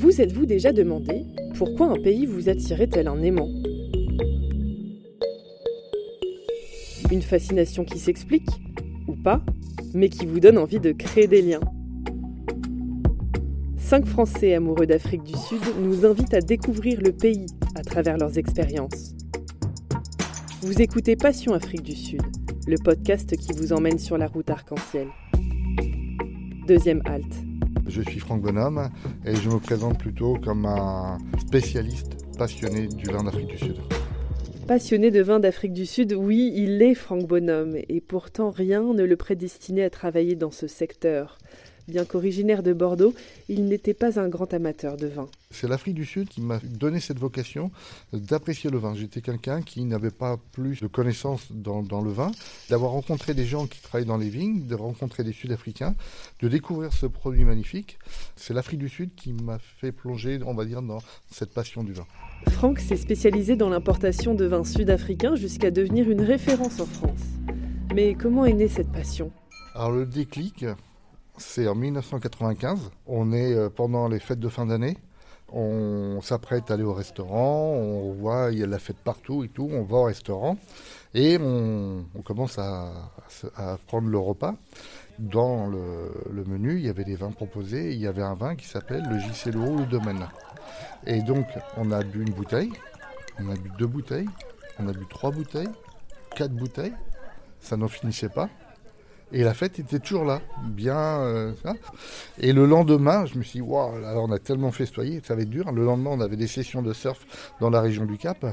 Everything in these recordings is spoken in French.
Vous êtes-vous déjà demandé pourquoi un pays vous attirait tel un aimant Une fascination qui s'explique, ou pas, mais qui vous donne envie de créer des liens. Cinq Français amoureux d'Afrique du Sud nous invitent à découvrir le pays à travers leurs expériences. Vous écoutez Passion Afrique du Sud, le podcast qui vous emmène sur la route arc-en-ciel. Deuxième halte. Je suis Franck Bonhomme et je me présente plutôt comme un spécialiste passionné du vin d'Afrique du Sud. Passionné de vin d'Afrique du Sud, oui, il est Franck Bonhomme, et pourtant rien ne le prédestinait à travailler dans ce secteur. Bien qu'originaire de Bordeaux, il n'était pas un grand amateur de vin. C'est l'Afrique du Sud qui m'a donné cette vocation d'apprécier le vin. J'étais quelqu'un qui n'avait pas plus de connaissances dans, le vin, d'avoir rencontré des gens qui travaillent dans les vignes, de rencontrer des Sud-Africains, de découvrir ce produit magnifique. C'est l'Afrique du Sud qui m'a fait plonger, on va dire, dans cette passion du vin. Franck s'est spécialisé dans l'importation de vins sud-africains jusqu'à devenir une référence en France. Mais comment est née cette passion? Alors le déclic, c'est en 1995. On est euh, pendant les fêtes de fin d'année. On s'apprête à aller au restaurant, on voit, il y a la fête partout et tout, on va au restaurant et on, commence à, prendre le repas. Dans le, menu, il y avait des vins proposés, il y avait un vin qui s'appelle le JC Leroux le Domaine. Et donc, on a bu une bouteille, on a bu deux bouteilles, on a bu trois bouteilles, quatre bouteilles, ça n'en finissait pas. Et la fête était toujours là, bien. Euh, et le lendemain, je me suis dit, waouh, on a tellement festoyé, ça va être dur. Le lendemain, on avait des sessions de surf dans la région du Cap.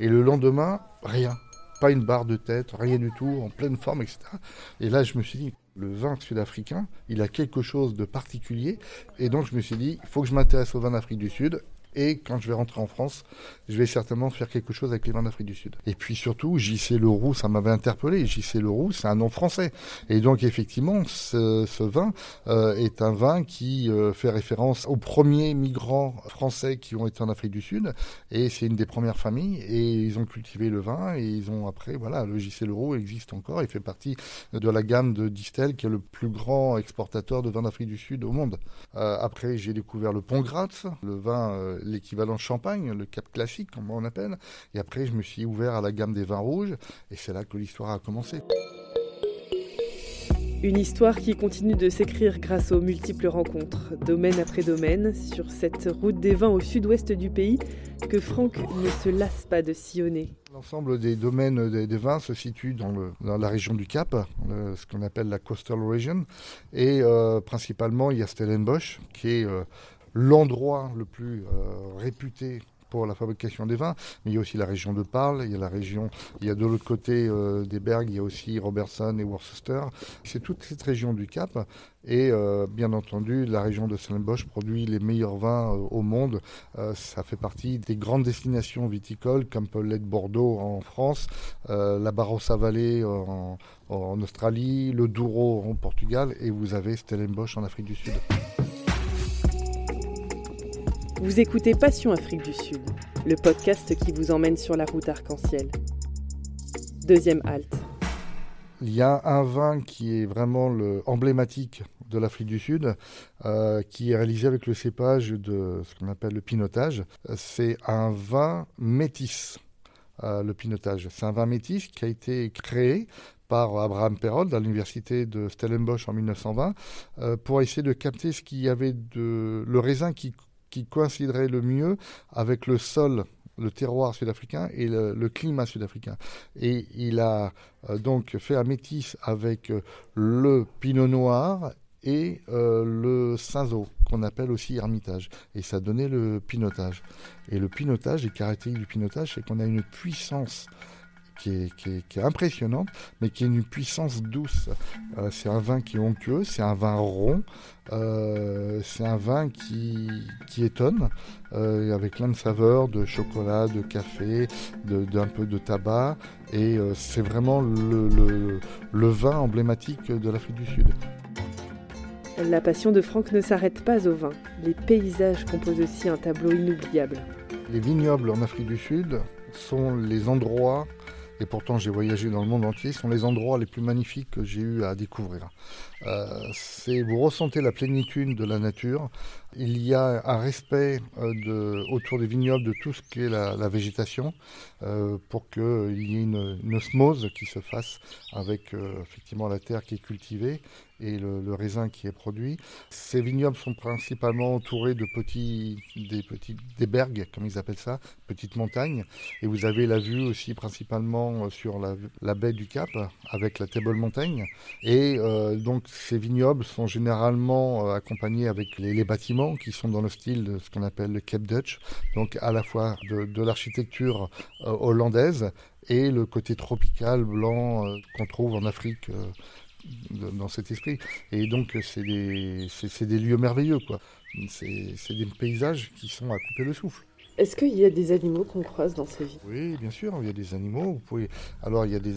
Et le lendemain, rien. Pas une barre de tête, rien du tout, en pleine forme, etc. Et là, je me suis dit, le vin sud-africain, il a quelque chose de particulier. Et donc, je me suis dit, il faut que je m'intéresse au vin d'Afrique du Sud. Et quand je vais rentrer en France, je vais certainement faire quelque chose avec les vins d'Afrique du Sud. Et puis surtout, JC Leroux, ça m'avait interpellé. JC Leroux, c'est un nom français. Et donc effectivement, ce, vin euh, est un vin qui euh, fait référence aux premiers migrants français qui ont été en Afrique du Sud. Et c'est une des premières familles. Et ils ont cultivé le vin. Et ils ont après, voilà, le JC Leroux existe encore. Il fait partie de la gamme de Distel, qui est le plus grand exportateur de vin d'Afrique du Sud au monde. Euh, après, j'ai découvert le Pont Gratz, le vin l'équivalent champagne, le cap classique, comme on appelle. Et après, je me suis ouvert à la gamme des vins rouges, et c'est là que l'histoire a commencé. Une histoire qui continue de s'écrire grâce aux multiples rencontres, domaine après domaine, sur cette route des vins au sud-ouest du pays que Franck ne se lasse pas de sillonner. L'ensemble des domaines des, vins se situe dans, la région du Cap, ce qu'on appelle la Coastal Region, et euh, principalement il y a Stellenbosch, qui est euh, l'endroit le plus euh, réputé pour la fabrication des vins, mais il y a aussi la région de Parle, il y a la région, il y a de l'autre côté euh, des Bergs, il y a aussi Robertson et Worcester. C'est toute cette région du Cap et euh, bien entendu la région de Stellenbosch produit les meilleurs vins au monde. ça fait partie des grandes destinations viticoles comme peut l'être Bordeaux en France, la Barossa Valley en, en Australie, le Douro en Portugal et vous avez Stellenbosch en Afrique du Sud. Vous écoutez Passion Afrique du Sud, le podcast qui vous emmène sur la route arc-en-ciel. Deuxième halte. Il y a un vin qui est vraiment emblématique de l'Afrique du Sud, euh, qui est réalisé avec le cépage de ce qu'on appelle le pinotage. C'est un vin métis, euh, le pinotage. C'est un vin métis qui a été créé par Abraham Perrault à l'université de Stellenbosch en 1920 euh, pour essayer de capter ce qu'il y avait de le raisin qui qui coïnciderait le mieux avec le sol le terroir sud-africain et le, climat sud-africain. Et il a euh, donc fait un métis avec euh, le pinot noir et euh, le cinsault, qu'on appelle aussi hermitage. Et ça donnait le pinotage. Et le pinotage, les caractéristiques du pinotage, c'est qu'on a une puissance qui est, impressionnante, mais qui est une puissance douce. Euh, c'est un vin qui est onctueux, c'est un vin rond, euh, c'est un vin qui, qui étonne, euh, avec plein de saveurs, de chocolat, de café, d'un peu de tabac, et c'est vraiment le, le vin emblématique de l'Afrique du Sud. La passion de Franck ne s'arrête pas au vin. Les paysages composent aussi un tableau inoubliable. Les vignobles en Afrique du Sud sont les endroits et pourtant j'ai voyagé dans le monde entier, sont les endroits les plus magnifiques que j'ai eu à découvrir. Euh, c'est vous ressentez la plénitude de la nature. Il y a un respect euh, autour des vignobles de tout ce qu'est la, la végétation euh, pour qu'il y ait une, osmose qui se fasse avec effectivement la terre qui est cultivée et le, raisin qui est produit. Ces vignobles sont principalement entourés de petits, des comme ils appellent ça, petites montagnes. Et vous avez la vue aussi principalement sur la, baie du Cap avec la Table Mountain. Et euh, donc ces vignobles sont généralement euh, accompagnés avec les, bâtiments qui sont dans le style de ce qu'on appelle le Cape Dutch, donc à la fois de, l'architecture euh, hollandaise et le côté tropical blanc euh, qu'on trouve en Afrique euh, dans cet esprit. Et donc, c'est des, des, lieux merveilleux, quoi. C'est des paysages qui sont à couper le souffle. Est-ce qu'il y a des animaux qu'on croise dans ces vies Oui, bien sûr, il y a des animaux. Alors, il y a des...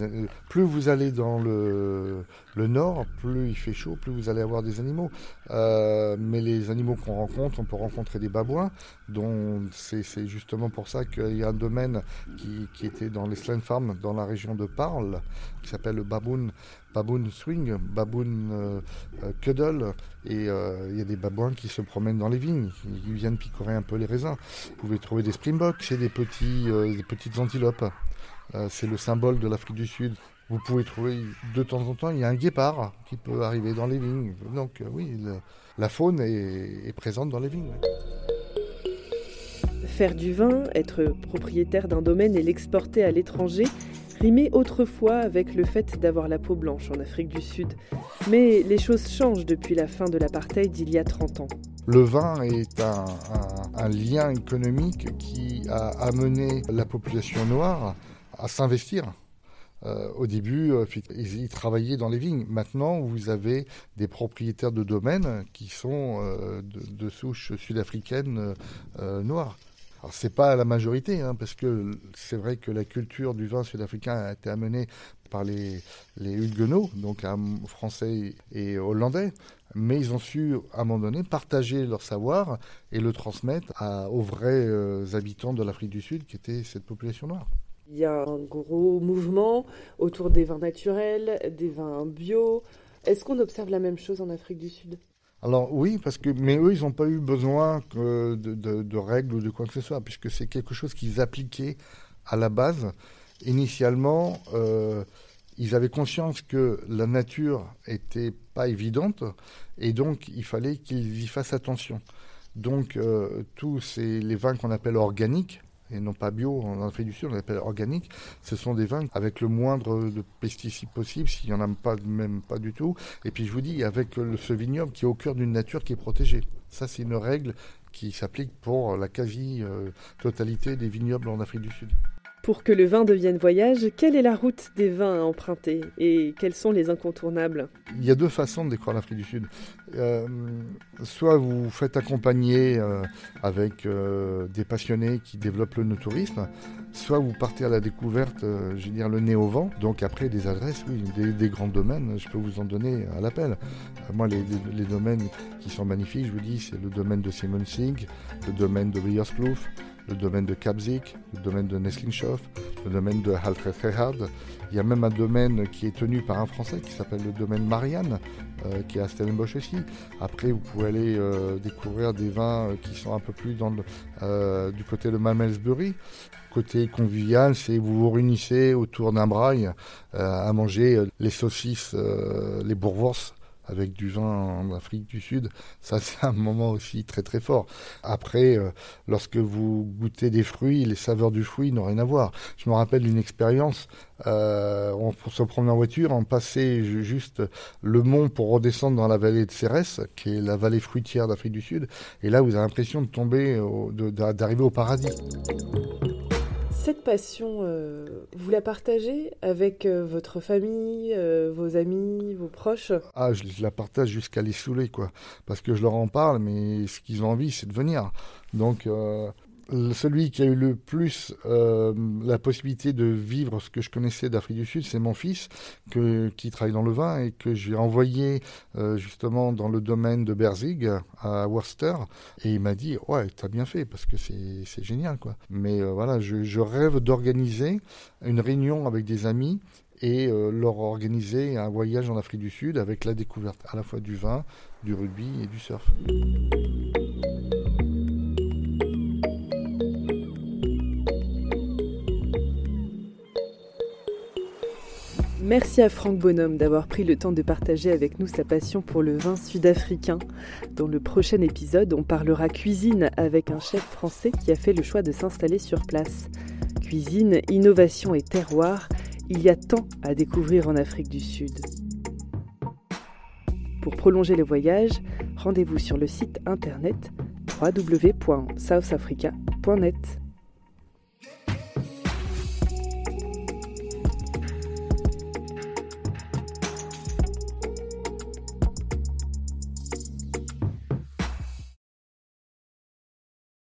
plus vous allez dans le, nord, plus il fait chaud, plus vous allez avoir des animaux. Euh, mais les animaux qu'on rencontre, on peut rencontrer des babouins, c'est justement pour ça qu'il y a un domaine qui, était dans les Slane Farms, dans la région de Parle, qui s'appelle le Baboon baboon swing, baboon euh, euh, cuddle, et euh, il y a des babouins qui se promènent dans les vignes, qui viennent picorer un peu les raisins. Vous pouvez trouver des springboks, c'est des, petits, petites antilopes. C'est le symbole de l'Afrique du Sud. Vous pouvez trouver de temps en temps, il y a un guépard qui peut arriver dans les vignes. Donc oui, la faune est, présente dans les vignes. Faire du vin, être propriétaire d'un domaine et l'exporter à l'étranger, rimait autrefois avec le fait d'avoir la peau blanche en Afrique du Sud. Mais les choses changent depuis la fin de l'apartheid d'il y a 30 ans. Le vin est un, lien économique qui a amené la population noire à s'investir. Euh, au début, euh, ils, travaillaient dans les vignes. Maintenant, vous avez des propriétaires de domaines qui sont euh, de, de souche sud-africaine noire. Alors c'est pas la majorité, hein, parce que c'est vrai que la culture du vin sud-africain a été amenée par les, Huguenots, donc français et hollandais, mais ils ont su à un moment donné partager leur savoir et le transmettre aux vrais euh, habitants de l'Afrique du Sud, qui était cette population noire. Il y a un gros mouvement autour des vins naturels, des vins bio. Est-ce qu'on observe la même chose en Afrique du Sud? Alors oui, parce que mais eux, ils n'ont pas eu besoin de, règles ou de quoi que ce soit, puisque c'est quelque chose qu'ils appliquaient à la base. Initialement, euh, ils avaient conscience que la nature était pas évidente, et donc il fallait qu'ils y fassent attention. Donc euh, tous ces, les vins qu'on appelle organiques, et non pas bio en Afrique du Sud, on appelle organique. Ce sont des vins avec le moindre de pesticides possible, s'il n'y en a pas, même pas du tout. Et puis je vous dis, avec ce vignoble qui est au cœur d'une nature qui est protégée. Ça, c'est une règle qui s'applique pour la quasi-totalité des vignobles en Afrique du Sud. Pour que le vin devienne voyage, quelle est la route des vins à emprunter et quels sont les incontournables? Il y a deux façons de découvrir l'Afrique du Sud. Euh, soit vous faites accompagner euh, avec euh, des passionnés qui développent le tourisme, soit vous partez à la découverte, je veux dire, le nez au vent. Donc après, des adresses, oui, des, grands domaines, je peux vous en donner à l'appel. moi, les, domaines qui sont magnifiques, je vous dis, c'est le domaine de Simon Sig, le domaine de Weyerskloof, le domaine de Kapzik, le domaine de Neslingshof, le domaine de Haltrethehard. Il y a même un domaine qui est tenu par un Français qui s'appelle le domaine Marianne, euh, qui est à Stellenbosch aussi. Après, vous pouvez aller euh, découvrir des vins qui sont un peu plus dans euh, du côté de Malmesbury. Côté convivial, c'est vous vous réunissez autour d'un braille à manger les saucisses, les bourgeoises avec du vin en Afrique du Sud, ça c'est un moment aussi très très fort. Après, euh, lorsque vous goûtez des fruits, les saveurs du fruit n'ont rien à voir. Je me rappelle d'une expérience, euh, on se promenait en voiture, on passait juste le mont pour redescendre dans la vallée de Cérès, qui est la vallée fruitière d'Afrique du Sud, et là vous avez l'impression de tomber, d'arriver au paradis cette passion, euh, vous la partagez avec euh, votre famille, euh, vos amis, vos proches? Ah, je, la partage jusqu'à les saouler, quoi. Parce que je leur en parle, mais ce qu'ils ont envie, c'est de venir. Donc, celui qui a eu le plus euh, la possibilité de vivre ce que je connaissais d'Afrique du Sud, c'est mon fils, qui travaille dans le vin et que j'ai envoyé euh, justement dans le domaine de Berzig à Worcester. Et il m'a dit Ouais, t'as bien fait parce que c'est génial. quoi. Mais euh, voilà, je, je rêve d'organiser une réunion avec des amis et leur organiser un voyage en Afrique du Sud avec la découverte à la fois du vin, du rugby et du surf. Merci à Franck Bonhomme d'avoir pris le temps de partager avec nous sa passion pour le vin sud-africain. Dans le prochain épisode, on parlera cuisine avec un chef français qui a fait le choix de s'installer sur place. Cuisine, innovation et terroir, il y a tant à découvrir en Afrique du Sud. Pour prolonger le voyage, rendez-vous sur le site internet www.southafrica.net.